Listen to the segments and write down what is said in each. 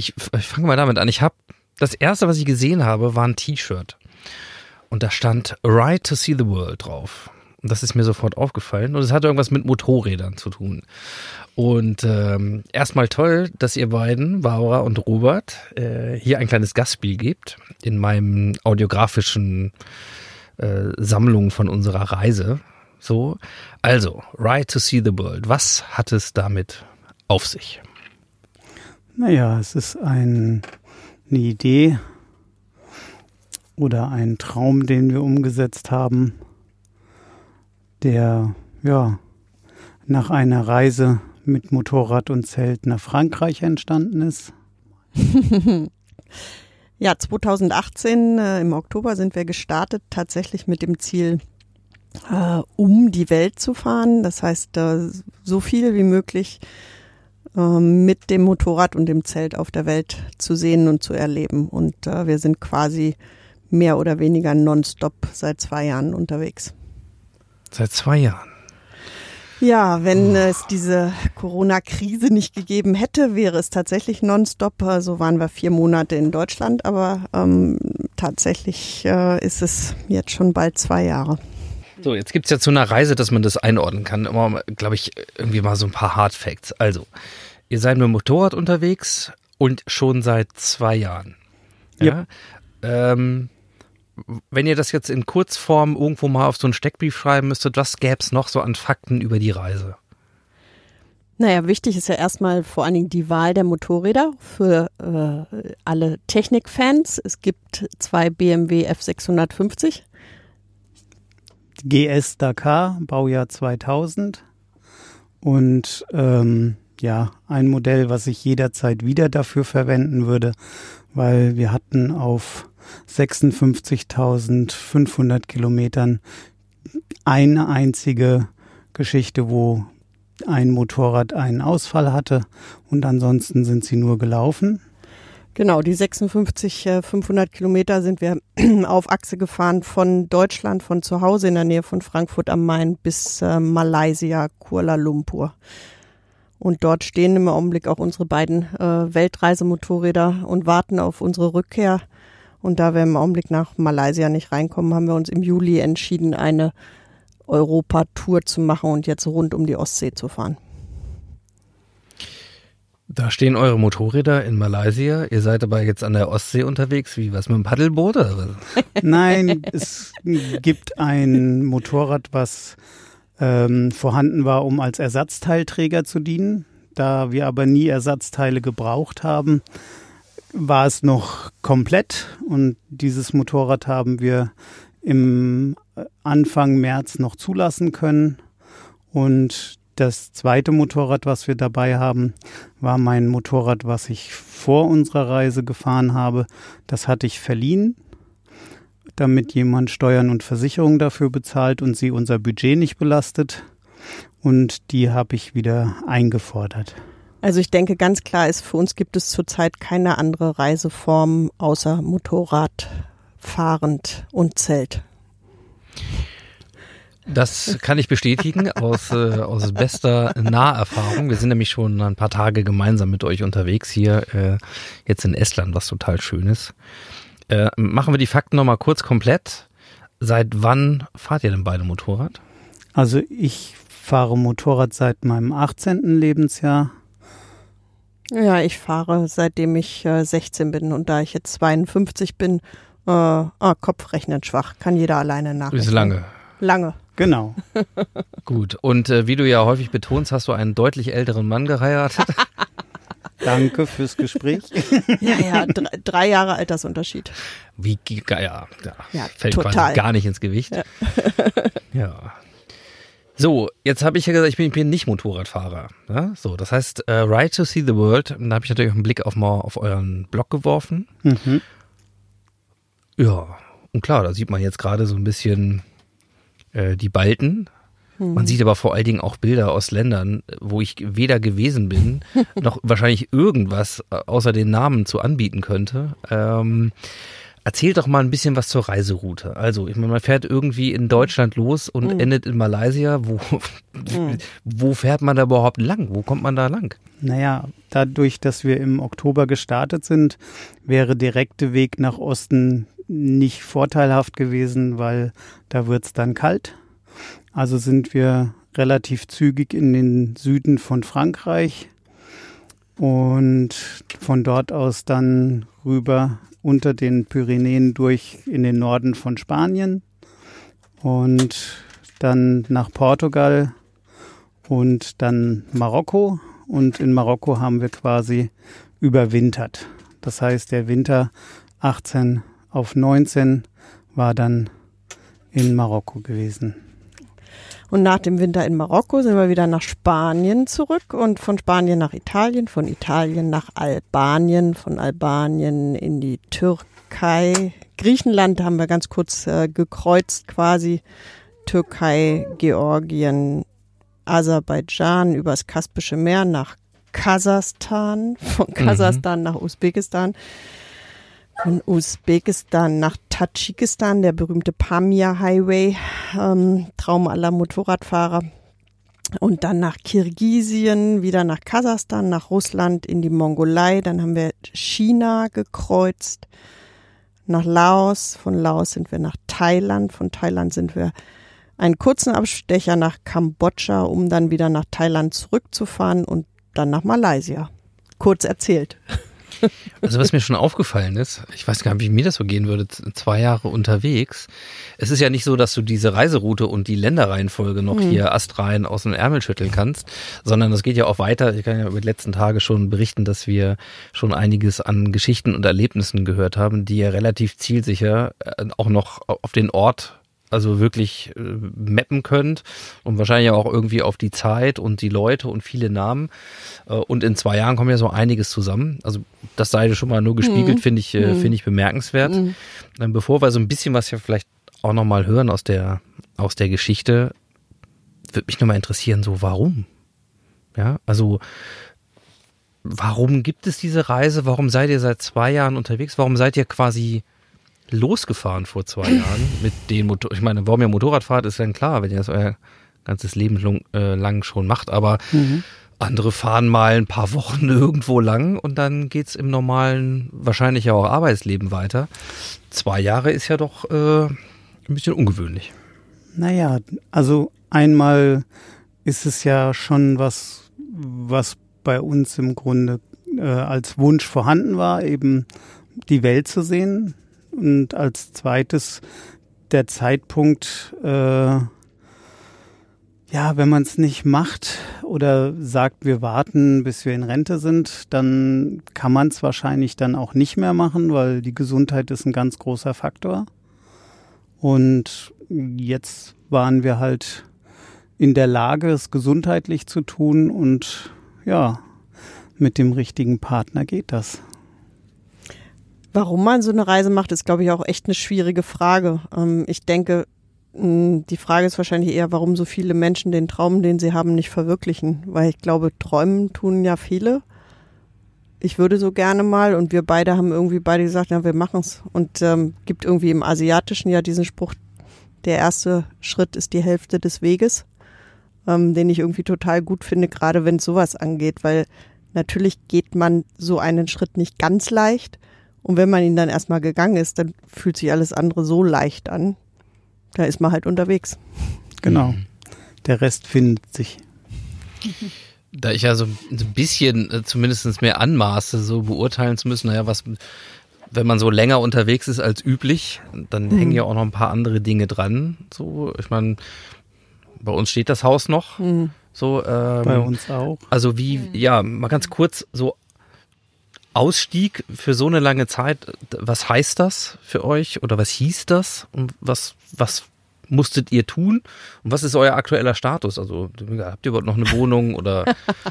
ich, ich fange mal damit an. Ich habe das erste, was ich gesehen habe, war ein T-Shirt. Und da stand Ride to See the World drauf. Und das ist mir sofort aufgefallen. Und es hat irgendwas mit Motorrädern zu tun. Und ähm, erstmal toll, dass ihr beiden, Barbara und Robert, äh, hier ein kleines Gastspiel gebt in meinem audiografischen äh, Sammlung von unserer Reise. So, also, Ride to See the World. Was hat es damit auf sich? Naja, es ist ein, eine Idee oder ein Traum, den wir umgesetzt haben, der ja nach einer Reise mit Motorrad und Zelt nach Frankreich entstanden ist. ja, 2018 äh, im Oktober sind wir gestartet, tatsächlich mit dem Ziel, äh, um die Welt zu fahren. Das heißt, äh, so viel wie möglich mit dem Motorrad und dem Zelt auf der Welt zu sehen und zu erleben. Und äh, wir sind quasi mehr oder weniger nonstop seit zwei Jahren unterwegs. Seit zwei Jahren. Ja, wenn es diese Corona-Krise nicht gegeben hätte, wäre es tatsächlich nonstop. So also waren wir vier Monate in Deutschland, aber ähm, tatsächlich äh, ist es jetzt schon bald zwei Jahre. So, jetzt gibt es ja zu einer Reise, dass man das einordnen kann. Immer, glaube ich, irgendwie mal so ein paar Hard Facts. Also, ihr seid mit dem Motorrad unterwegs und schon seit zwei Jahren. Ja. ja. Ähm, wenn ihr das jetzt in Kurzform irgendwo mal auf so einen Steckbrief schreiben müsstet, was gäbe es noch so an Fakten über die Reise? Naja, wichtig ist ja erstmal vor allen Dingen die Wahl der Motorräder für äh, alle Technikfans. Es gibt zwei BMW F650. GS Dakar, Baujahr 2000. Und ähm, ja, ein Modell, was ich jederzeit wieder dafür verwenden würde, weil wir hatten auf 56.500 Kilometern eine einzige Geschichte, wo ein Motorrad einen Ausfall hatte und ansonsten sind sie nur gelaufen. Genau, die 56, 500 äh, Kilometer sind wir auf Achse gefahren von Deutschland, von zu Hause in der Nähe von Frankfurt am Main bis äh, Malaysia, Kuala Lumpur. Und dort stehen im Augenblick auch unsere beiden äh, Weltreisemotorräder und warten auf unsere Rückkehr. Und da wir im Augenblick nach Malaysia nicht reinkommen, haben wir uns im Juli entschieden, eine Europa-Tour zu machen und jetzt rund um die Ostsee zu fahren. Da stehen eure Motorräder in Malaysia. Ihr seid aber jetzt an der Ostsee unterwegs. Wie was mit dem Paddelboot? Oder? Nein, es gibt ein Motorrad, was ähm, vorhanden war, um als Ersatzteilträger zu dienen. Da wir aber nie Ersatzteile gebraucht haben, war es noch komplett und dieses Motorrad haben wir im Anfang März noch zulassen können und das zweite Motorrad, was wir dabei haben, war mein Motorrad, was ich vor unserer Reise gefahren habe. Das hatte ich verliehen, damit jemand Steuern und Versicherungen dafür bezahlt und sie unser Budget nicht belastet. Und die habe ich wieder eingefordert. Also ich denke, ganz klar ist, für uns gibt es zurzeit keine andere Reiseform außer Motorrad, fahrend und Zelt. Das kann ich bestätigen aus, äh, aus bester Naherfahrung. Wir sind nämlich schon ein paar Tage gemeinsam mit euch unterwegs hier, äh, jetzt in Estland, was total schön ist. Äh, machen wir die Fakten nochmal kurz komplett. Seit wann fahrt ihr denn beide Motorrad? Also ich fahre Motorrad seit meinem 18. Lebensjahr. Ja, ich fahre seitdem ich äh, 16 bin und da ich jetzt 52 bin, äh, ah, Kopfrechnen schwach, kann jeder alleine nachrechnen. Ist lange. Lange. Genau. Gut. Und äh, wie du ja häufig betonst, hast du einen deutlich älteren Mann geheiratet. Danke fürs Gespräch. ja, ja, drei, drei, Jahre Altersunterschied. Wie, ja, ja, ja fällt total. gar nicht ins Gewicht. Ja. ja. So, jetzt habe ich ja gesagt, ich bin, ich bin nicht Motorradfahrer. Ja? So, das heißt, uh, Ride to See the World, da habe ich natürlich auch einen Blick auf mal auf euren Blog geworfen. Mhm. Ja, und klar, da sieht man jetzt gerade so ein bisschen äh, die Balten. Man hm. sieht aber vor allen Dingen auch Bilder aus Ländern, wo ich weder gewesen bin, noch wahrscheinlich irgendwas äh, außer den Namen zu anbieten könnte. Ähm, Erzähl doch mal ein bisschen was zur Reiseroute. Also, ich meine, man fährt irgendwie in Deutschland los und Mhm. endet in Malaysia. Wo, Mhm. wo fährt man da überhaupt lang? Wo kommt man da lang? Naja, dadurch, dass wir im Oktober gestartet sind, wäre direkte Weg nach Osten nicht vorteilhaft gewesen, weil da wird's dann kalt. Also sind wir relativ zügig in den Süden von Frankreich und von dort aus dann rüber unter den Pyrenäen durch in den Norden von Spanien und dann nach Portugal und dann Marokko. Und in Marokko haben wir quasi überwintert. Das heißt, der Winter 18 auf 19 war dann in Marokko gewesen. Und nach dem Winter in Marokko sind wir wieder nach Spanien zurück und von Spanien nach Italien, von Italien nach Albanien, von Albanien in die Türkei. Griechenland haben wir ganz kurz äh, gekreuzt quasi. Türkei, Georgien, Aserbaidschan übers Kaspische Meer nach Kasachstan, von Kasachstan nach Usbekistan, von Usbekistan nach Tadschikistan, der berühmte Pamir Highway, ähm, Traum aller Motorradfahrer. Und dann nach Kirgisien, wieder nach Kasachstan, nach Russland, in die Mongolei. Dann haben wir China gekreuzt, nach Laos. Von Laos sind wir nach Thailand. Von Thailand sind wir einen kurzen Abstecher nach Kambodscha, um dann wieder nach Thailand zurückzufahren und dann nach Malaysia. Kurz erzählt. Also was mir schon aufgefallen ist, ich weiß gar nicht, wie mir das so gehen würde, zwei Jahre unterwegs. Es ist ja nicht so, dass du diese Reiseroute und die Länderreihenfolge noch hier astrein aus dem Ärmel schütteln kannst, sondern das geht ja auch weiter. Ich kann ja über die letzten Tage schon berichten, dass wir schon einiges an Geschichten und Erlebnissen gehört haben, die ihr relativ zielsicher äh, auch noch auf den Ort also wirklich äh, mappen könnt und wahrscheinlich auch irgendwie auf die Zeit und die Leute und viele Namen. Äh, und in zwei Jahren kommen ja so einiges zusammen. Also das sei schon mal nur gespiegelt, finde ich, äh, finde ich bemerkenswert. Ähm, bevor wir so ein bisschen was ja vielleicht auch nochmal hören aus der, aus der Geschichte, würde mich nochmal interessieren, so warum? Ja, also warum gibt es diese Reise? Warum seid ihr seit zwei Jahren unterwegs? Warum seid ihr quasi losgefahren vor zwei Jahren mit den Motor? Ich meine, warum ihr Motorrad fahrt, ist dann klar, wenn ihr das euer ganzes Leben lang, äh, lang schon macht, aber andere fahren mal ein paar Wochen irgendwo lang und dann geht's im normalen, wahrscheinlich ja auch Arbeitsleben weiter. Zwei Jahre ist ja doch äh, ein bisschen ungewöhnlich. Naja, also einmal ist es ja schon was, was bei uns im Grunde äh, als Wunsch vorhanden war, eben die Welt zu sehen. Und als zweites der Zeitpunkt, äh, ja, wenn man es nicht macht oder sagt, wir warten, bis wir in Rente sind, dann kann man es wahrscheinlich dann auch nicht mehr machen, weil die Gesundheit ist ein ganz großer Faktor. Und jetzt waren wir halt in der Lage, es gesundheitlich zu tun und ja, mit dem richtigen Partner geht das. Warum man so eine Reise macht, ist, glaube ich, auch echt eine schwierige Frage. Ähm, ich denke, mh, die Frage ist wahrscheinlich eher, warum so viele Menschen den Traum, den sie haben, nicht verwirklichen. Weil ich glaube, träumen tun ja viele. Ich würde so gerne mal und wir beide haben irgendwie beide gesagt, ja, wir machen's. Und ähm, gibt irgendwie im Asiatischen ja diesen Spruch, der erste Schritt ist die Hälfte des Weges, ähm, den ich irgendwie total gut finde, gerade wenn es sowas angeht, weil natürlich geht man so einen Schritt nicht ganz leicht. Und wenn man ihn dann erstmal gegangen ist, dann fühlt sich alles andere so leicht an. Da ist man halt unterwegs. Genau. Der Rest findet sich. Da ich ja so ein bisschen äh, zumindest mehr anmaße, so beurteilen zu müssen, naja, was, wenn man so länger unterwegs ist als üblich, dann hängen ja auch noch ein paar andere Dinge dran. So, ich meine, bei uns steht das Haus noch. So, ähm, Bei uns auch. Also wie, ja, mal ganz kurz so Ausstieg für so eine lange Zeit, was heißt das für euch oder was hieß das und was, was musstet ihr tun und was ist euer aktueller Status? Also habt ihr überhaupt noch eine Wohnung oder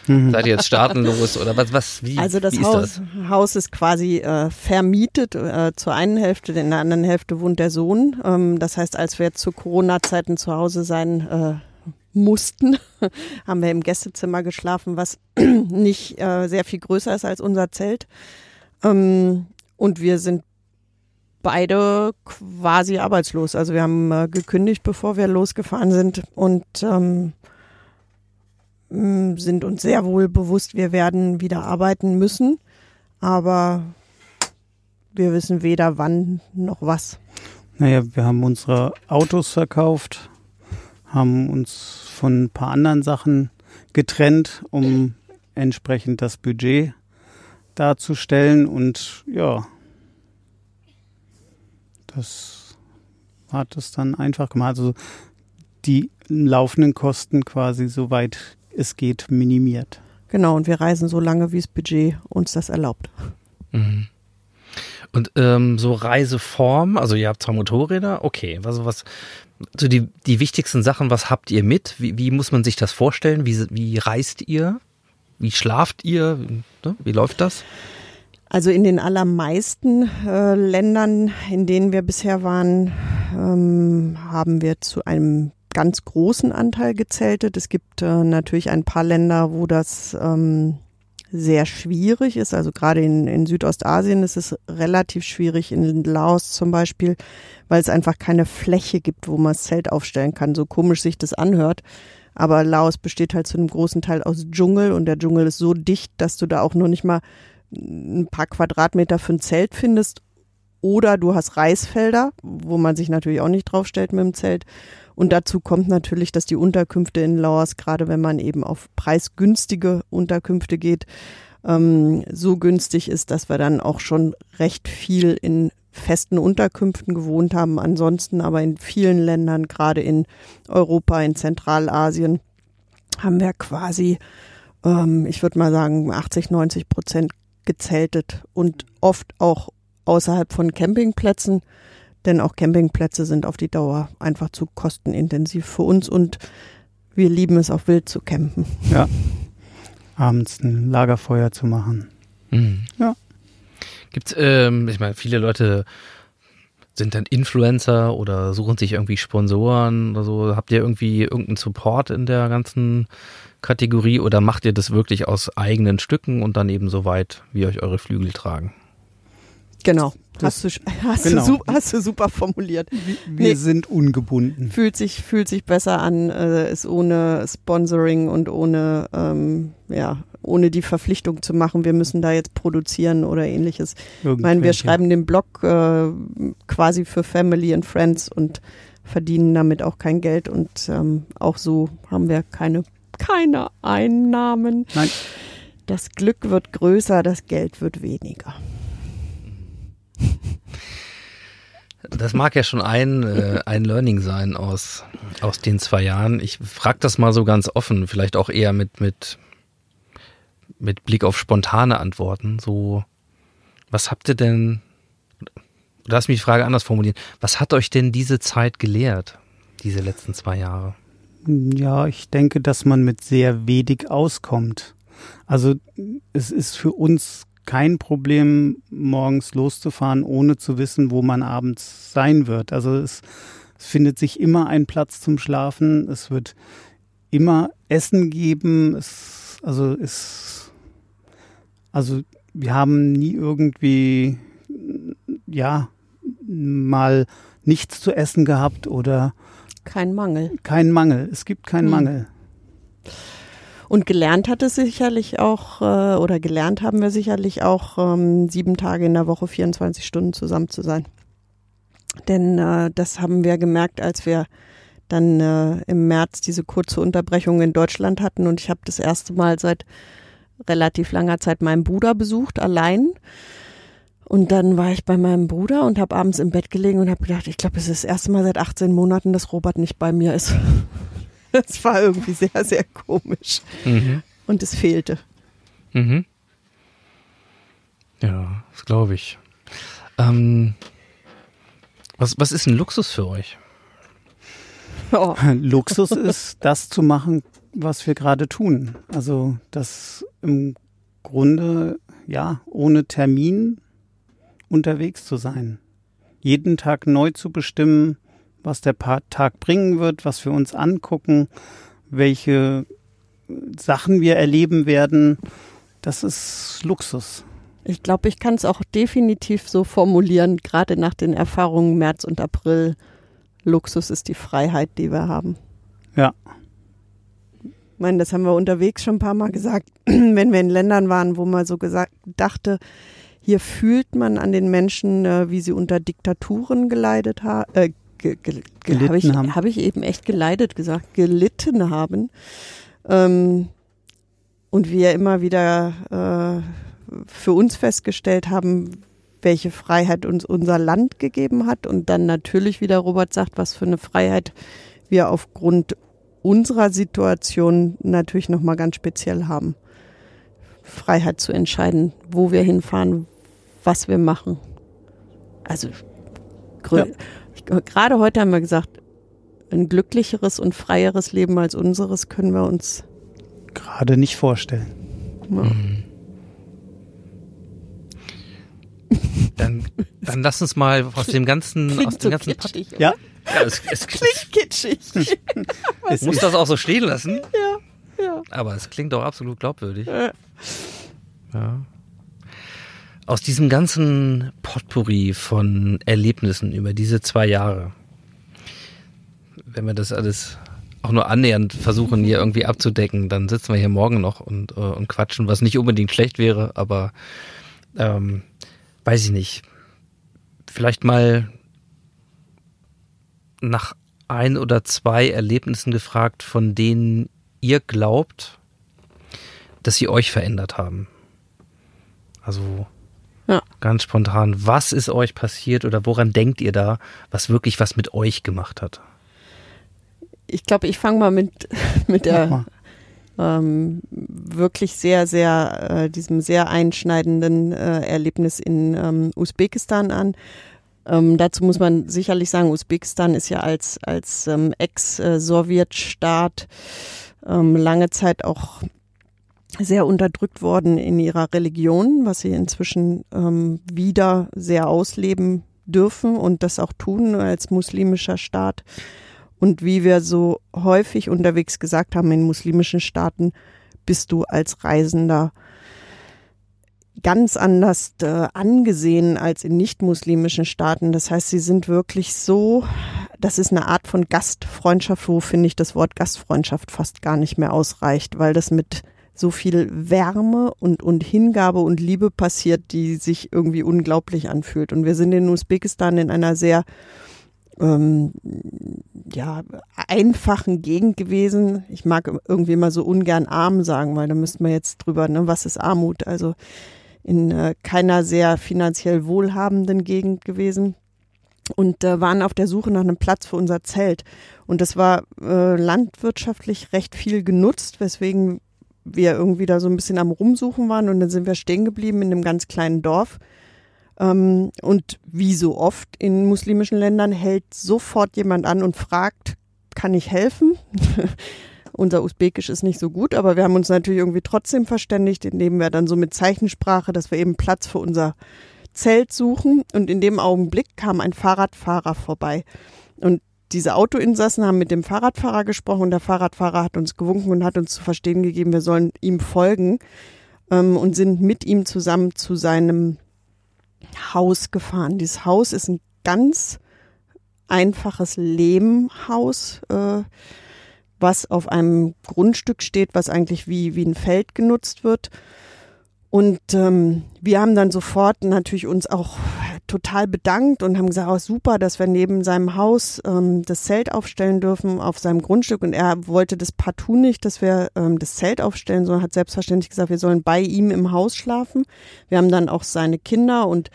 seid ihr jetzt staatenlos oder was, was, wie, Also das wie ist Haus, das? Haus ist quasi äh, vermietet äh, zur einen Hälfte, in der anderen Hälfte wohnt der Sohn. Ähm, das heißt, als wir jetzt zu Corona-Zeiten zu Hause sein äh, mussten, haben wir im Gästezimmer geschlafen, was nicht äh, sehr viel größer ist als unser Zelt. Ähm, und wir sind beide quasi arbeitslos. Also wir haben äh, gekündigt, bevor wir losgefahren sind und ähm, sind uns sehr wohl bewusst, wir werden wieder arbeiten müssen, aber wir wissen weder wann noch was. Naja, wir haben unsere Autos verkauft, haben uns von ein paar anderen Sachen getrennt, um entsprechend das Budget darzustellen und ja, das hat es dann einfach gemacht. Also die laufenden Kosten quasi soweit es geht minimiert. Genau, und wir reisen so lange, wie das Budget uns das erlaubt. Mhm. Und ähm, so Reiseform, also ihr habt zwar Motorräder, okay, also was, so die, die wichtigsten Sachen, was habt ihr mit? Wie, wie muss man sich das vorstellen? Wie, wie reist ihr? Wie schlaft ihr? Ne? Wie läuft das? Also in den allermeisten äh, Ländern, in denen wir bisher waren, ähm, haben wir zu einem ganz großen Anteil gezeltet. Es gibt äh, natürlich ein paar Länder, wo das ähm, sehr schwierig ist. Also gerade in, in Südostasien ist es relativ schwierig, in Laos zum Beispiel, weil es einfach keine Fläche gibt, wo man das Zelt aufstellen kann. So komisch sich das anhört. Aber Laos besteht halt zu einem großen Teil aus Dschungel und der Dschungel ist so dicht, dass du da auch nur nicht mal ein paar Quadratmeter für ein Zelt findest. Oder du hast Reisfelder, wo man sich natürlich auch nicht draufstellt mit dem Zelt. Und dazu kommt natürlich, dass die Unterkünfte in Laos, gerade wenn man eben auf preisgünstige Unterkünfte geht, ähm, so günstig ist, dass wir dann auch schon recht viel in festen Unterkünften gewohnt haben. Ansonsten aber in vielen Ländern, gerade in Europa, in Zentralasien, haben wir quasi, ähm, ich würde mal sagen, 80, 90 Prozent gezeltet und oft auch außerhalb von Campingplätzen. Denn auch Campingplätze sind auf die Dauer einfach zu kostenintensiv für uns und wir lieben es auch wild zu campen. Ja. Abends ein Lagerfeuer zu machen. Mhm. Ja. Gibt's, ähm, ich meine, viele Leute sind dann Influencer oder suchen sich irgendwie Sponsoren oder so. Habt ihr irgendwie irgendeinen Support in der ganzen Kategorie oder macht ihr das wirklich aus eigenen Stücken und dann eben so weit, wie euch eure Flügel tragen? Genau. Hast du, hast, genau. du, hast du super formuliert. Wir nee, sind ungebunden. Fühlt sich, fühlt sich besser an, äh, ist ohne Sponsoring und ohne, ähm, ja, ohne die Verpflichtung zu machen, wir müssen da jetzt produzieren oder ähnliches. Ich meine, wir schreiben den Blog äh, quasi für Family and Friends und verdienen damit auch kein Geld und ähm, auch so haben wir keine, keine Einnahmen. Nein. Das Glück wird größer, das Geld wird weniger. Das mag ja schon ein, äh, ein Learning sein aus, aus den zwei Jahren. Ich frage das mal so ganz offen, vielleicht auch eher mit, mit, mit Blick auf spontane Antworten. So, was habt ihr denn, lass mich die Frage anders formulieren, was hat euch denn diese Zeit gelehrt, diese letzten zwei Jahre? Ja, ich denke, dass man mit sehr wenig auskommt. Also es ist für uns kein Problem, morgens loszufahren, ohne zu wissen, wo man abends sein wird. Also es, es findet sich immer ein Platz zum Schlafen. Es wird immer Essen geben. Es, also es, also wir haben nie irgendwie, ja, mal nichts zu essen gehabt oder kein Mangel. Kein Mangel. Es gibt keinen hm. Mangel. Und gelernt hat es sicherlich auch, äh, oder gelernt haben wir sicherlich auch, ähm, sieben Tage in der Woche, 24 Stunden zusammen zu sein. Denn äh, das haben wir gemerkt, als wir dann äh, im März diese kurze Unterbrechung in Deutschland hatten. Und ich habe das erste Mal seit relativ langer Zeit meinen Bruder besucht, allein. Und dann war ich bei meinem Bruder und habe abends im Bett gelegen und habe gedacht, ich glaube, es ist das erste Mal seit 18 Monaten, dass Robert nicht bei mir ist. Es war irgendwie sehr, sehr komisch. Mhm. Und es fehlte. Mhm. Ja, das glaube ich. Ähm, was, was ist ein Luxus für euch? Oh. Luxus ist, das zu machen, was wir gerade tun. Also das im Grunde, ja, ohne Termin unterwegs zu sein. Jeden Tag neu zu bestimmen, was der Tag bringen wird, was wir uns angucken, welche Sachen wir erleben werden. Das ist Luxus. Ich glaube, ich kann es auch definitiv so formulieren, gerade nach den Erfahrungen März und April. Luxus ist die Freiheit, die wir haben. Ja. Ich meine, das haben wir unterwegs schon ein paar Mal gesagt, wenn wir in Ländern waren, wo man so gesagt dachte, hier fühlt man an den Menschen, äh, wie sie unter Diktaturen geleidet haben, äh, ge ge Gelitten habe ich, haben. hab ich eben echt geleidet gesagt, gelitten haben. Ähm, und wir immer wieder äh, für uns festgestellt haben, welche Freiheit uns unser Land gegeben hat und dann natürlich wieder Robert sagt, was für eine Freiheit wir aufgrund unserer Situation natürlich noch mal ganz speziell haben. Freiheit zu entscheiden, wo wir hinfahren, was wir machen. Also grö- Ja. Ich, gerade heute haben wir gesagt, ein glücklicheres und freieres Leben als unseres können wir uns Gerade nicht vorstellen. ja, Dann, dann lass uns mal aus dem ganzen, aus klingt dem so ganzen kitschig. Ja, Ja, es, es, Klingt kitschig. es muss das auch so stehen lassen, ja, ja. aber es klingt doch absolut glaubwürdig. Äh, Ja. Aus diesem ganzen Potpourri von Erlebnissen über diese zwei Jahre, wenn wir das alles auch nur annähernd versuchen, hier irgendwie abzudecken, dann sitzen wir hier morgen noch und, äh, und quatschen, was nicht unbedingt schlecht wäre, aber ähm, weiß ich nicht. Vielleicht mal nach ein oder zwei Erlebnissen gefragt, von denen ihr glaubt, dass sie euch verändert haben. Also Ja. ganz spontan, was ist euch passiert oder woran denkt ihr da, was wirklich was mit euch gemacht hat? Ich glaube, ich fange mal mit, mit der mal. ähm, wirklich sehr, sehr, äh, diesem sehr einschneidenden äh, Erlebnis in ähm, Usbekistan an. Ähm, dazu muss man sicherlich sagen, Usbekistan ist ja als, als ähm, Ex-Sowjetstaat ähm, lange Zeit auch sehr unterdrückt worden in ihrer Religion, was sie inzwischen ähm, wieder sehr ausleben dürfen und das auch tun als muslimischer Staat. Und wie wir so häufig unterwegs gesagt haben in muslimischen Staaten, bist du als Reisender ganz anders äh, angesehen als in nicht-muslimischen Staaten. Das heißt, sie sind wirklich so, das ist eine Art von Gastfreundschaft, wo finde ich das Wort Gastfreundschaft fast gar nicht mehr ausreicht, weil das mit so viel Wärme und, und Hingabe und Liebe passiert, die sich irgendwie unglaublich anfühlt. Und wir sind in Usbekistan in einer sehr ähm, ja, einfachen Gegend gewesen. Ich mag irgendwie mal so ungern arm sagen, weil da müsste man jetzt drüber, ne, was ist Armut? Also in äh, keiner sehr finanziell wohlhabenden Gegend gewesen und äh, waren auf der Suche nach einem Platz für unser Zelt. Und das war äh, landwirtschaftlich recht viel genutzt, weswegen wir irgendwie da so ein bisschen am Rumsuchen waren und dann sind wir stehen geblieben in einem ganz kleinen Dorf. Ähm, und wie so oft in muslimischen Ländern hält sofort jemand an und fragt, kann ich helfen? Unser Usbekisch ist nicht so gut, aber wir haben uns natürlich irgendwie trotzdem verständigt, indem wir dann so mit Zeichensprache, dass wir eben Platz für unser Zelt suchen. Und in dem Augenblick kam ein Fahrradfahrer vorbei. Und diese Autoinsassen haben mit dem Fahrradfahrer gesprochen und der Fahrradfahrer hat uns gewunken und hat uns zu verstehen gegeben, wir sollen ihm folgen ähm, und sind mit ihm zusammen zu seinem Haus gefahren. Dieses Haus ist ein ganz einfaches Lehmhaus, äh, was auf einem Grundstück steht, was eigentlich wie, wie ein Feld genutzt wird. Und ähm, wir haben dann sofort natürlich uns auch total bedankt und haben gesagt, oh, super, dass wir neben seinem Haus ähm, das Zelt aufstellen dürfen auf seinem Grundstück. Und er wollte das partout nicht, dass wir ähm, das Zelt aufstellen, sondern hat selbstverständlich gesagt, wir sollen bei ihm im Haus schlafen. Wir haben dann auch seine Kinder und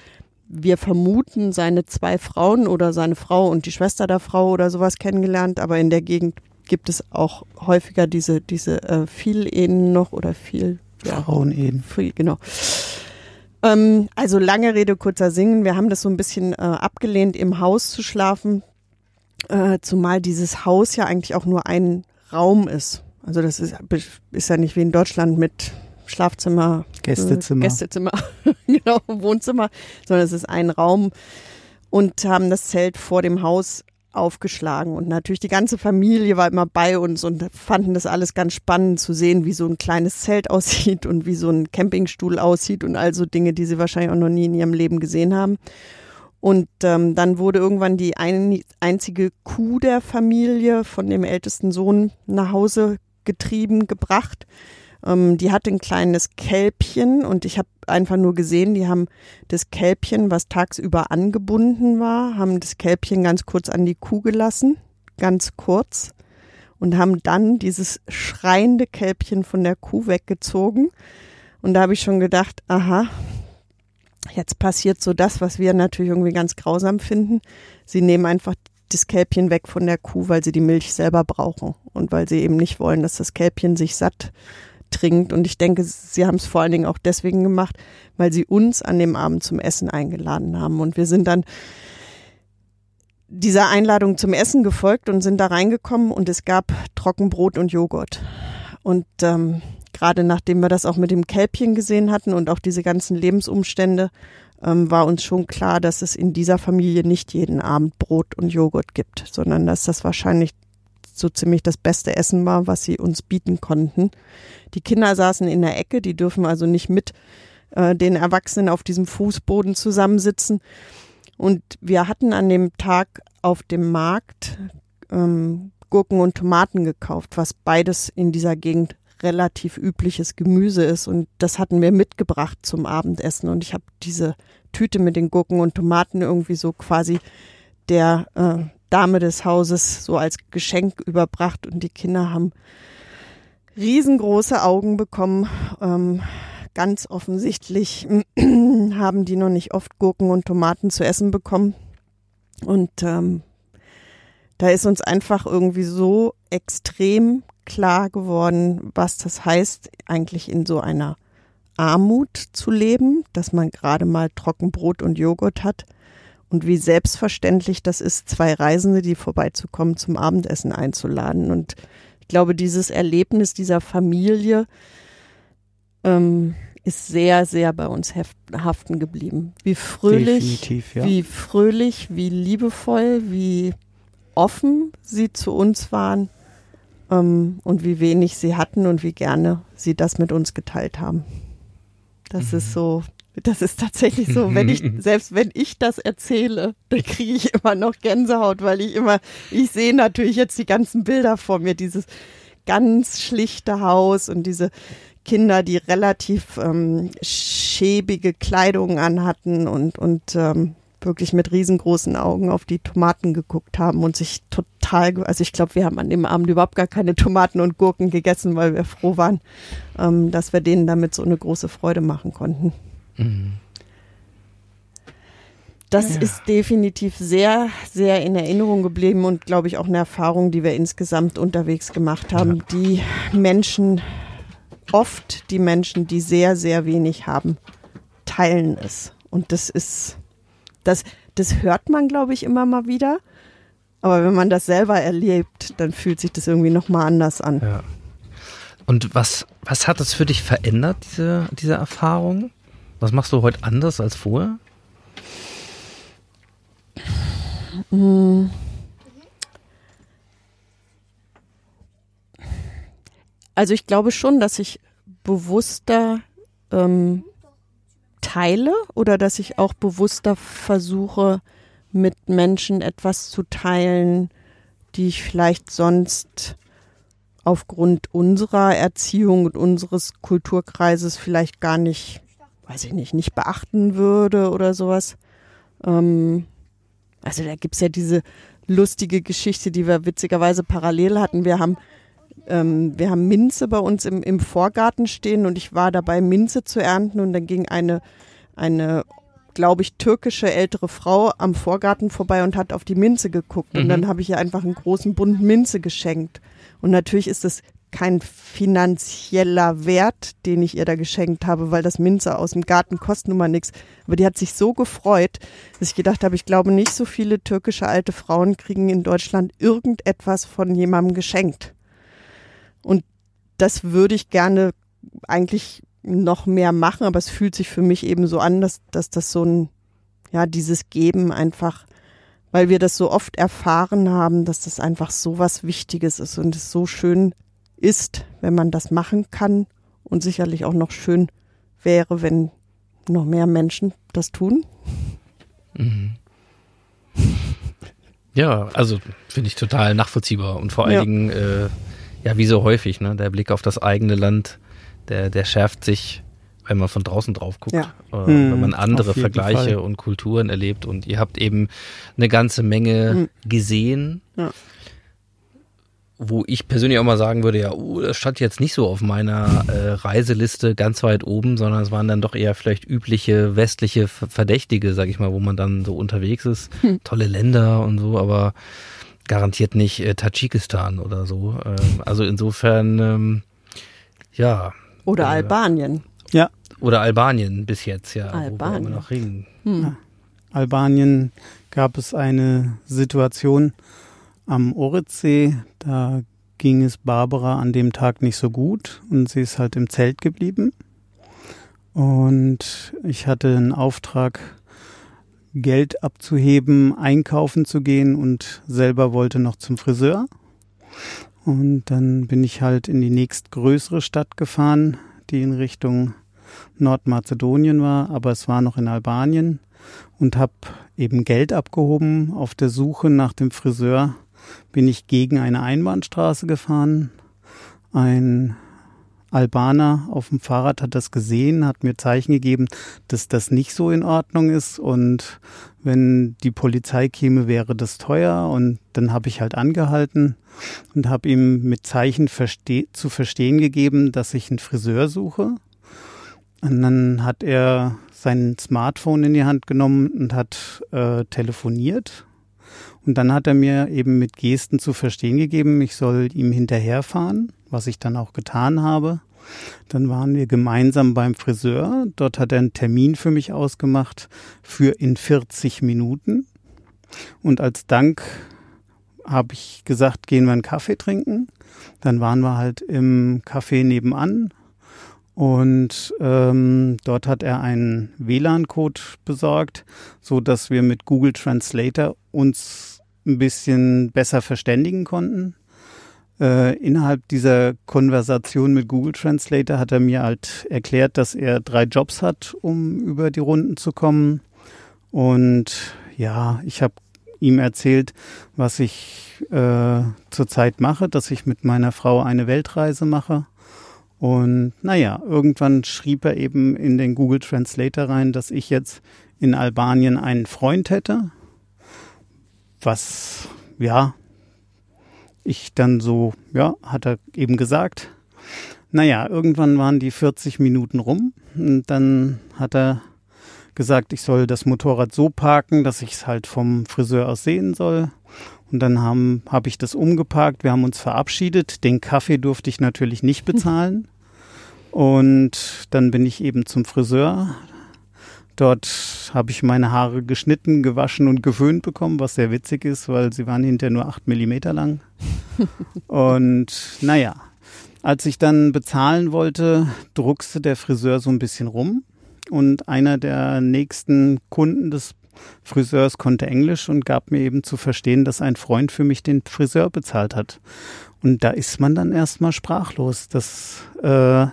wir vermuten seine zwei Frauen oder seine Frau und die Schwester der Frau oder sowas kennengelernt. Aber in der Gegend gibt es auch häufiger diese, diese äh, Viel-Ehen noch oder viel ja, Frauen eben. Free, genau. Ähm, also lange Rede, kurzer Singen. Wir haben das so ein bisschen äh, abgelehnt, im Haus zu schlafen, äh, zumal dieses Haus ja eigentlich auch nur ein Raum ist. Also das ist, ist ja nicht wie in Deutschland mit Schlafzimmer, Gästezimmer. Äh, Gästezimmer, genau, Wohnzimmer, sondern es ist ein Raum und haben das Zelt vor dem Haus aufgeschlagen. Und natürlich die ganze Familie war immer bei uns und fanden das alles ganz spannend zu sehen, wie so ein kleines Zelt aussieht und wie so ein Campingstuhl aussieht und also Dinge, die sie wahrscheinlich auch noch nie in ihrem Leben gesehen haben. Und ähm, dann wurde irgendwann die ein, einzige Kuh der Familie von dem ältesten Sohn nach Hause getrieben, gebracht. Ähm, die hatte ein kleines Kälbchen und ich habe einfach nur gesehen, die haben das Kälbchen, was tagsüber angebunden war, haben das Kälbchen ganz kurz an die Kuh gelassen, ganz kurz, und haben dann dieses schreiende Kälbchen von der Kuh weggezogen. Und da habe ich schon gedacht, aha, jetzt passiert so das, was wir natürlich irgendwie ganz grausam finden. Sie nehmen einfach das Kälbchen weg von der Kuh, weil sie die Milch selber brauchen und weil sie eben nicht wollen, dass das Kälbchen sich satt trinkt. Und ich denke, sie haben es vor allen Dingen auch deswegen gemacht, weil sie uns an dem Abend zum Essen eingeladen haben. Und wir sind dann dieser Einladung zum Essen gefolgt und sind da reingekommen und es gab Trockenbrot und Joghurt. Und ähm, gerade nachdem wir das auch mit dem Kälbchen gesehen hatten und auch diese ganzen Lebensumstände, ähm, war uns schon klar, dass es in dieser Familie nicht jeden Abend Brot und Joghurt gibt, sondern dass das wahrscheinlich so ziemlich das beste Essen war, was sie uns bieten konnten. Die Kinder saßen in der Ecke, die dürfen also nicht mit äh, den Erwachsenen auf diesem Fußboden zusammensitzen. Und wir hatten an dem Tag auf dem Markt ähm, Gurken und Tomaten gekauft, was beides in dieser Gegend relativ übliches Gemüse ist. Und das hatten wir mitgebracht zum Abendessen. Und ich habe diese Tüte mit den Gurken und Tomaten irgendwie so quasi der äh, Dame des Hauses so als Geschenk überbracht und die Kinder haben riesengroße Augen bekommen. Ähm, ganz offensichtlich haben die noch nicht oft Gurken und Tomaten zu essen bekommen. Und ähm, da ist uns einfach irgendwie so extrem klar geworden, was das heißt, eigentlich in so einer Armut zu leben, dass man gerade mal Trockenbrot und Joghurt hat und wie selbstverständlich das ist, zwei Reisende, die vorbeizukommen, zum Abendessen einzuladen. Und ich glaube, dieses Erlebnis dieser Familie ähm, ist sehr, sehr bei uns haften geblieben. Wie fröhlich, ja. wie fröhlich, wie liebevoll, wie offen sie zu uns waren ähm, und wie wenig sie hatten und wie gerne sie das mit uns geteilt haben. Das mhm. ist so das ist tatsächlich so, wenn ich, selbst wenn ich das erzähle, dann kriege ich immer noch Gänsehaut, weil ich immer, ich sehe natürlich jetzt die ganzen Bilder vor mir, dieses ganz schlichte Haus und diese Kinder, die relativ ähm, schäbige Kleidung anhatten und, und ähm, wirklich mit riesengroßen Augen auf die Tomaten geguckt haben und sich total, also ich glaube, wir haben an dem Abend überhaupt gar keine Tomaten und Gurken gegessen, weil wir froh waren, ähm, dass wir denen damit so eine große Freude machen konnten. Das ja. ist definitiv sehr, sehr in Erinnerung geblieben und glaube ich auch eine Erfahrung, die wir insgesamt unterwegs gemacht haben. Ja. Die Menschen, oft die Menschen, die sehr, sehr wenig haben, teilen es. Und das ist, das, das hört man, glaube ich, immer mal wieder. Aber wenn man das selber erlebt, dann fühlt sich das irgendwie nochmal anders an. Ja. Und was, was hat das für dich verändert, diese, diese Erfahrung? Was machst du heute anders als vorher? Also ich glaube schon, dass ich bewusster ähm, teile oder dass ich auch bewusster versuche, mit Menschen etwas zu teilen, die ich vielleicht sonst aufgrund unserer Erziehung und unseres Kulturkreises vielleicht gar nicht weiß ich nicht, nicht beachten würde oder sowas. Ähm, also da gibt's ja diese lustige Geschichte, die wir witzigerweise parallel hatten. Wir haben, ähm, wir haben Minze bei uns im, im Vorgarten stehen und ich war dabei, Minze zu ernten und dann ging eine, eine glaube ich, türkische ältere Frau am Vorgarten vorbei und hat auf die Minze geguckt. Und mhm. dann habe ich ihr einfach einen großen Bund Minze geschenkt. Und natürlich ist das kein finanzieller Wert, den ich ihr da geschenkt habe, weil das Minze aus dem Garten kostet nun mal nichts. Aber die hat sich so gefreut, dass ich gedacht habe, ich glaube nicht so viele türkische alte Frauen kriegen in Deutschland irgendetwas von jemandem geschenkt. Und das würde ich gerne eigentlich noch mehr machen, aber es fühlt sich für mich eben so an, dass, dass das so ein, ja, dieses Geben einfach weil wir das so oft erfahren haben, dass das einfach so was Wichtiges ist und es so schön ist, wenn man das machen kann und sicherlich auch noch schön wäre, wenn noch mehr Menschen das tun. Mhm. Ja, also finde ich total nachvollziehbar und vor allen ja. Dingen, äh, ja, wie so häufig, ne, der Blick auf das eigene Land, der, der schärft sich, wenn man von draußen drauf guckt, ja. äh, hm, wenn man andere Vergleiche Fall. und Kulturen erlebt und ihr habt eben eine ganze Menge hm. gesehen. Ja wo ich persönlich auch mal sagen würde, ja, uh, das stand jetzt nicht so auf meiner äh, Reiseliste ganz weit oben, sondern es waren dann doch eher vielleicht übliche westliche Verdächtige, sag ich mal, wo man dann so unterwegs ist. Hm. Tolle Länder und so, aber garantiert nicht äh, Tadschikistan oder so. Ähm, also insofern, ähm, ja. Oder äh, Albanien. Ja. Oder Albanien bis jetzt, ja. Albanien. Wo wir noch. Hm. Albanien gab es eine Situation, am Oritsee, da ging es Barbara an dem Tag nicht so gut und sie ist halt im Zelt geblieben. Und ich hatte einen Auftrag, Geld abzuheben, einkaufen zu gehen und selber wollte noch zum Friseur. Und dann bin ich halt in die nächstgrößere Stadt gefahren, die in Richtung Nordmazedonien war, aber es war noch in Albanien und habe eben Geld abgehoben auf der Suche nach dem Friseur bin ich gegen eine Einbahnstraße gefahren. Ein Albaner auf dem Fahrrad hat das gesehen, hat mir Zeichen gegeben, dass das nicht so in Ordnung ist und wenn die Polizei käme, wäre das teuer und dann habe ich halt angehalten und habe ihm mit Zeichen verste zu verstehen gegeben, dass ich einen Friseur suche. Und dann hat er sein Smartphone in die Hand genommen und hat äh, telefoniert und dann hat er mir eben mit Gesten zu verstehen gegeben, ich soll ihm hinterherfahren, was ich dann auch getan habe. Dann waren wir gemeinsam beim Friseur. Dort hat er einen Termin für mich ausgemacht für in 40 Minuten. Und als Dank habe ich gesagt, gehen wir einen Kaffee trinken. Dann waren wir halt im Café nebenan. Und ähm, dort hat er einen WLAN-Code besorgt, so dass wir mit Google Translator uns ein bisschen besser verständigen konnten. Äh, innerhalb dieser Konversation mit Google Translator hat er mir halt erklärt, dass er drei Jobs hat, um über die Runden zu kommen. Und ja, ich habe ihm erzählt, was ich äh, zurzeit mache, dass ich mit meiner Frau eine Weltreise mache. Und naja, irgendwann schrieb er eben in den Google Translator rein, dass ich jetzt in Albanien einen Freund hätte, was, ja, ich dann so, ja, hat er eben gesagt. Naja, irgendwann waren die 40 Minuten rum und dann hat er gesagt, ich soll das Motorrad so parken, dass ich es halt vom Friseur aus sehen soll. Und dann habe hab ich das umgeparkt, wir haben uns verabschiedet. Den Kaffee durfte ich natürlich nicht bezahlen. Und dann bin ich eben zum Friseur, Dort habe ich meine Haare geschnitten, gewaschen und gewöhnt bekommen, was sehr witzig ist, weil sie waren hinterher nur acht Millimeter lang. und naja, als ich dann bezahlen wollte, druckste der Friseur so ein bisschen rum. Und einer der nächsten Kunden des Friseurs konnte Englisch und gab mir eben zu verstehen, dass ein Freund für mich den Friseur bezahlt hat. Und da ist man dann erstmal sprachlos. Das äh,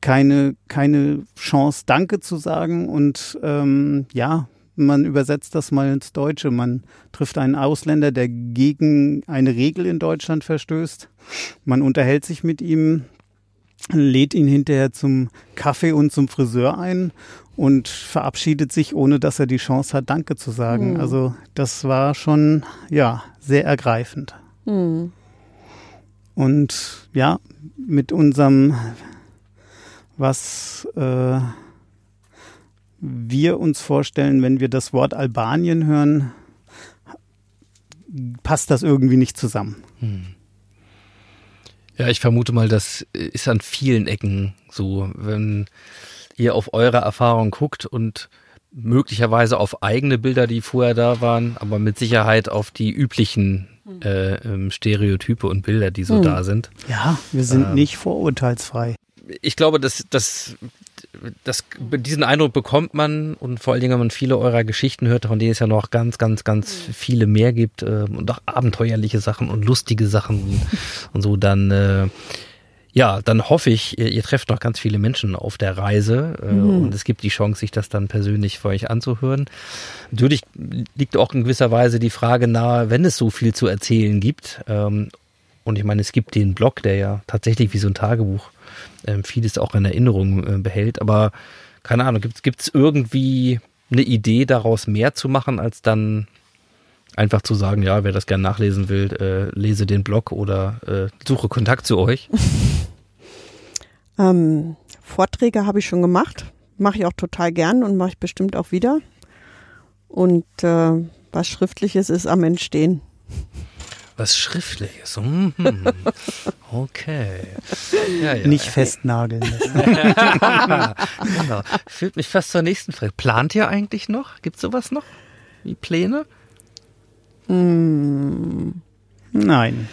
keine, keine Chance, Danke zu sagen. Und ähm, ja, man übersetzt das mal ins Deutsche. Man trifft einen Ausländer, der gegen eine Regel in Deutschland verstößt. Man unterhält sich mit ihm, lädt ihn hinterher zum Kaffee und zum Friseur ein und verabschiedet sich, ohne dass er die Chance hat, Danke zu sagen. Mhm. Also das war schon, ja, sehr ergreifend. Mhm. Und ja, mit unserem was äh, wir uns vorstellen, wenn wir das Wort Albanien hören, passt das irgendwie nicht zusammen. Hm. Ja, ich vermute mal, das ist an vielen Ecken so, wenn ihr auf eure Erfahrung guckt und möglicherweise auf eigene Bilder, die vorher da waren, aber mit Sicherheit auf die üblichen hm. äh, ähm, Stereotype und Bilder, die so hm. da sind. Ja, wir sind ähm, nicht vorurteilsfrei ich glaube, dass, dass das, diesen Eindruck bekommt man und vor allen Dingen, wenn man viele eurer Geschichten hört, von denen es ja noch ganz, ganz, ganz viele mehr gibt äh, und auch abenteuerliche Sachen und lustige Sachen und so, dann äh, ja, dann hoffe ich, ihr, ihr, trefft noch ganz viele Menschen auf der Reise äh, mhm. und es gibt die Chance, sich das dann persönlich für euch anzuhören. Natürlich liegt auch in gewisser Weise die Frage nahe, wenn es so viel zu erzählen gibt. Ähm, und ich meine, es gibt den Blog, der ja tatsächlich wie so ein Tagebuch ähm, vieles auch in Erinnerung äh, behält. Aber keine Ahnung, gibt es irgendwie eine Idee daraus mehr zu machen, als dann einfach zu sagen, ja, wer das gerne nachlesen will, äh, lese den Blog oder äh, suche Kontakt zu euch? ähm, Vorträge habe ich schon gemacht, mache ich auch total gern und mache ich bestimmt auch wieder. Und äh, was Schriftliches ist am Entstehen. Was Schriftliches. Mhm. Okay. Ja, ja. Nicht festnageln. genau. Fühlt mich fast zur nächsten Frage. Plant ihr eigentlich noch? Gibt es sowas noch? Wie Pläne? Hm. Nein.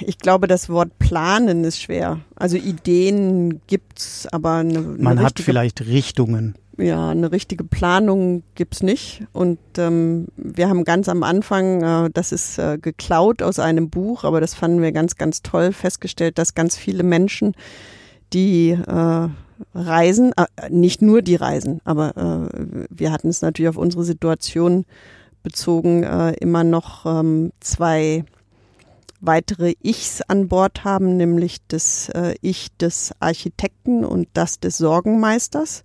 Ich glaube, das Wort planen ist schwer. Also Ideen gibt's, aber eine, eine man hat vielleicht Richtungen. Ja, eine richtige Planung gibt's nicht. Und ähm, wir haben ganz am Anfang, äh, das ist äh, geklaut aus einem Buch, aber das fanden wir ganz, ganz toll, festgestellt, dass ganz viele Menschen, die äh, reisen, äh, nicht nur die reisen, aber äh, wir hatten es natürlich auf unsere Situation bezogen, äh, immer noch ähm, zwei weitere Ichs an Bord haben, nämlich das äh, Ich des Architekten und das des Sorgenmeisters.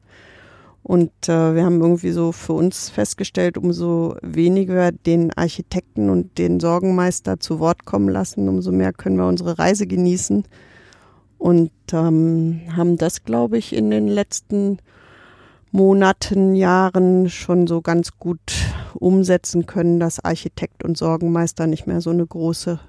Und äh, wir haben irgendwie so für uns festgestellt, umso weniger den Architekten und den Sorgenmeister zu Wort kommen lassen, umso mehr können wir unsere Reise genießen. Und ähm, haben das, glaube ich, in den letzten Monaten, Jahren schon so ganz gut umsetzen können, dass Architekt und Sorgenmeister nicht mehr so eine große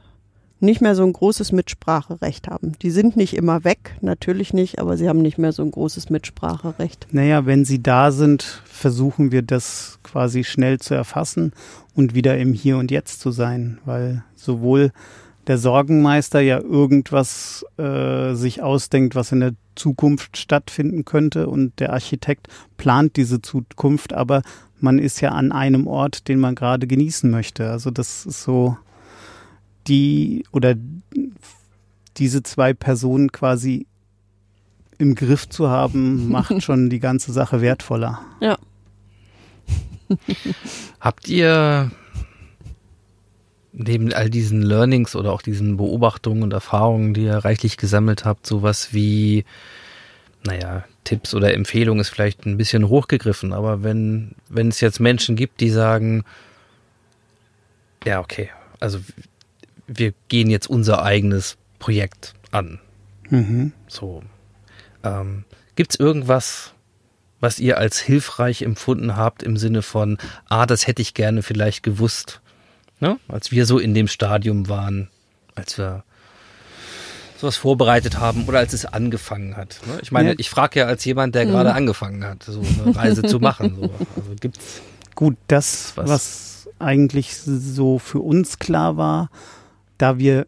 nicht mehr so ein großes Mitspracherecht haben. Die sind nicht immer weg, natürlich nicht, aber sie haben nicht mehr so ein großes Mitspracherecht. Naja, wenn sie da sind, versuchen wir das quasi schnell zu erfassen und wieder im Hier und Jetzt zu sein, weil sowohl der Sorgenmeister ja irgendwas äh, sich ausdenkt, was in der Zukunft stattfinden könnte und der Architekt plant diese Zukunft, aber man ist ja an einem Ort, den man gerade genießen möchte. Also das ist so die oder diese zwei Personen quasi im Griff zu haben, macht schon die ganze Sache wertvoller. Ja. Habt ihr neben all diesen Learnings oder auch diesen Beobachtungen und Erfahrungen, die ihr reichlich gesammelt habt, sowas wie, naja, Tipps oder Empfehlungen ist vielleicht ein bisschen hochgegriffen, aber wenn, wenn es jetzt Menschen gibt, die sagen, ja, okay, also wir gehen jetzt unser eigenes Projekt an. Mhm. So. Ähm, Gibt es irgendwas, was ihr als hilfreich empfunden habt im Sinne von, ah, das hätte ich gerne vielleicht gewusst, ne? als wir so in dem Stadium waren, als wir sowas vorbereitet haben oder als es angefangen hat. Ne? Ich meine, ja. ich frage ja als jemand, der mhm. gerade angefangen hat, so eine Reise zu machen. So. Also gibt's Gut, das, was? was eigentlich so für uns klar war, da wir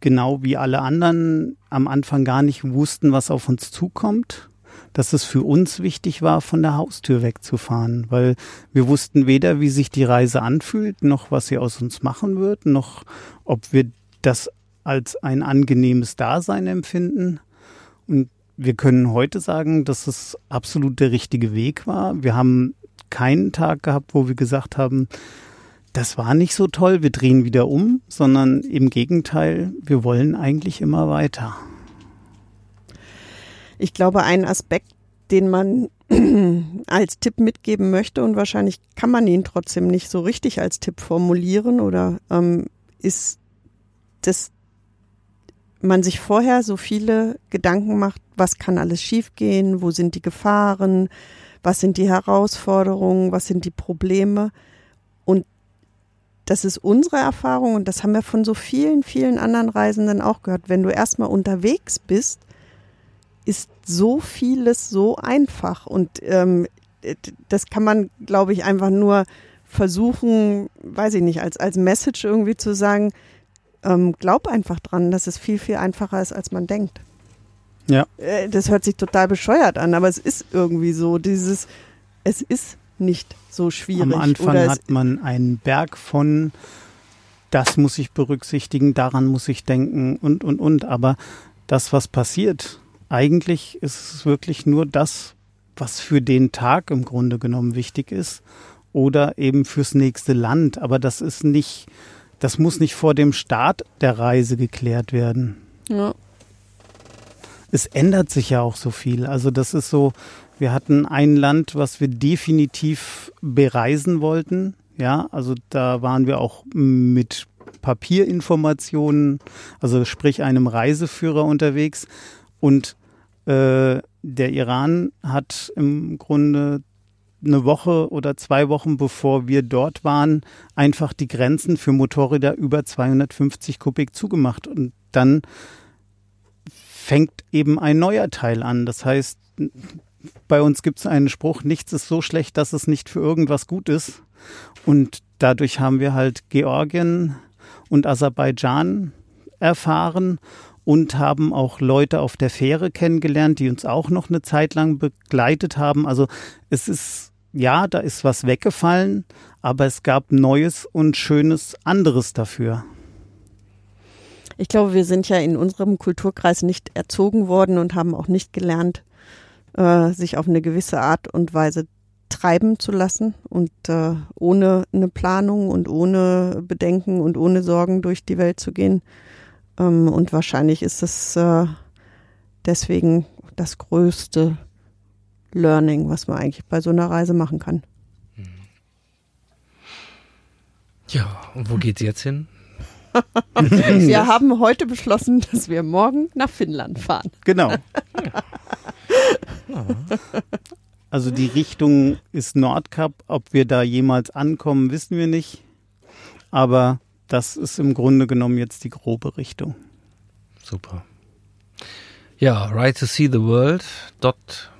genau wie alle anderen am Anfang gar nicht wussten, was auf uns zukommt, dass es für uns wichtig war, von der Haustür wegzufahren, weil wir wussten weder, wie sich die Reise anfühlt, noch was sie aus uns machen wird, noch ob wir das als ein angenehmes Dasein empfinden. Und wir können heute sagen, dass es absolut der richtige Weg war. Wir haben keinen Tag gehabt, wo wir gesagt haben, das war nicht so toll, wir drehen wieder um, sondern im Gegenteil, wir wollen eigentlich immer weiter. Ich glaube, ein Aspekt, den man als Tipp mitgeben möchte und wahrscheinlich kann man ihn trotzdem nicht so richtig als Tipp formulieren oder ähm, ist, dass man sich vorher so viele Gedanken macht, was kann alles schiefgehen, wo sind die Gefahren, was sind die Herausforderungen, was sind die Probleme und das ist unsere Erfahrung und das haben wir von so vielen, vielen anderen Reisenden auch gehört. Wenn du erstmal unterwegs bist, ist so vieles so einfach und ähm, das kann man, glaube ich, einfach nur versuchen, weiß ich nicht, als, als Message irgendwie zu sagen, ähm, glaub einfach dran, dass es viel, viel einfacher ist, als man denkt. Ja. Äh, Das hört sich total bescheuert an, aber es ist irgendwie so, dieses, es ist nicht so schwierig. Am Anfang hat man einen Berg von, das muss ich berücksichtigen, daran muss ich denken und, und, und. Aber das, was passiert, eigentlich ist es wirklich nur das, was für den Tag im Grunde genommen wichtig ist oder eben fürs nächste Land. Aber das ist nicht, das muss nicht vor dem Start der Reise geklärt werden ja. es ändert sich ja auch so viel. Also das ist so, wir hatten ein Land, was wir definitiv bereisen wollten. Ja, also da waren wir auch mit Papierinformationen, also sprich einem Reiseführer unterwegs. Und äh, der Iran hat im Grunde eine Woche oder zwei Wochen bevor wir dort waren, einfach die Grenzen für Motorräder über 250 Kubik zugemacht. Und dann fängt eben ein neuer Teil an. Das heißt, bei uns gibt es einen Spruch, nichts ist so schlecht, dass es nicht für irgendwas gut ist. Und dadurch haben wir halt Georgien und Aserbaidschan erfahren und haben auch Leute auf der Fähre kennengelernt, die uns auch noch eine Zeit lang begleitet haben. Also es ist, ja, da ist was weggefallen, aber es gab Neues und Schönes anderes dafür. Ich glaube, wir sind ja in unserem Kulturkreis nicht erzogen worden und haben auch nicht gelernt, äh, sich auf eine gewisse Art und Weise treiben zu lassen und äh, ohne eine Planung und ohne Bedenken und ohne Sorgen durch die Welt zu gehen. Ähm, und wahrscheinlich ist es äh, deswegen das größte Learning, was man eigentlich bei so einer Reise machen kann. Ja, und wo geht's jetzt hin? Wir haben heute beschlossen, dass wir morgen nach Finnland fahren. Genau. Also die Richtung ist Nordkap. Ob wir da jemals ankommen, wissen wir nicht. Aber das ist im Grunde genommen jetzt die grobe Richtung. Super. Ja, right to see the world. Dot,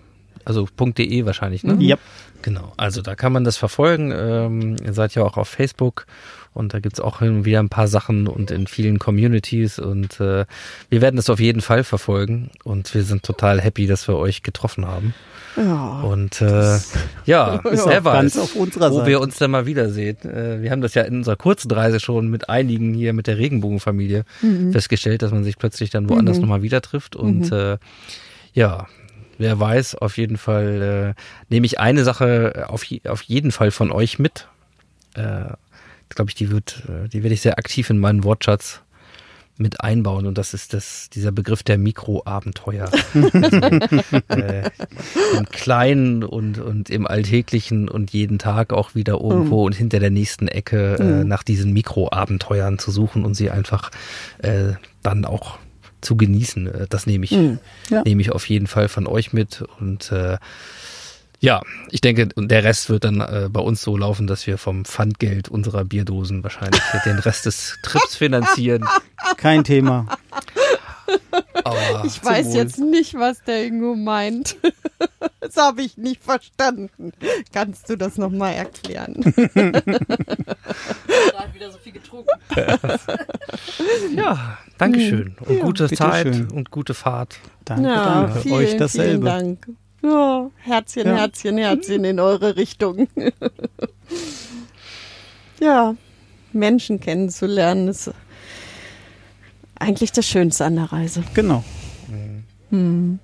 also .de wahrscheinlich, ne? Ja. Genau, also da kann man das verfolgen. Ähm, ihr seid ja auch auf Facebook und da gibt's auch hin und wieder ein paar Sachen und in vielen Communities und äh, wir werden das auf jeden Fall verfolgen und wir sind total happy, dass wir euch getroffen haben. Ja. Und äh, ja, Ist auch ganz weiß, auf unserer wo Seite. wir uns dann mal wiedersehen. Äh, wir haben das ja in unserer kurzen Reise schon mit einigen hier mit der Regenbogenfamilie festgestellt, dass man sich plötzlich dann woanders Mhm. nochmal wieder trifft. Und äh, ja, wer weiß, auf jeden Fall äh, nehme ich eine Sache auf, auf jeden Fall von euch mit. Äh, glaube ich, die wird, äh, die werde ich sehr aktiv in meinen Wortschatz mit einbauen und das ist das, dieser Begriff der Mikroabenteuer. also, äh, Im Kleinen und, und im Alltäglichen und jeden Tag auch wieder irgendwo und hinter der nächsten Ecke äh, nach diesen Mikroabenteuern zu suchen und sie einfach äh, dann auch zu genießen. Äh, Das nehme ich, Ja. nehme ich auf jeden Fall von euch mit und äh, ja, ich denke, und der Rest wird dann äh, bei uns so laufen, dass wir vom Pfandgeld unserer Bierdosen wahrscheinlich den Rest des Trips finanzieren. Kein Thema. Aber Ich weiß Wohl. jetzt nicht, was der Ingo meint. Das habe ich nicht verstanden. Kannst du das nochmal erklären? wieder so viel getrunken. ja, Dankeschön und Ja, gute Zeit bitteschön. und gute Fahrt. Danke, ja, danke. vielen, Euch vielen dasselbe. Dank. Ja, Herzchen, Ja. Herzchen, Herzchen in eure Richtung. ja, Menschen kennenzulernen ist eigentlich das Schönste an der Reise. Genau. Hm.